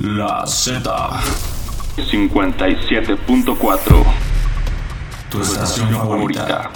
La Z. 57.4. Tu estación favorita.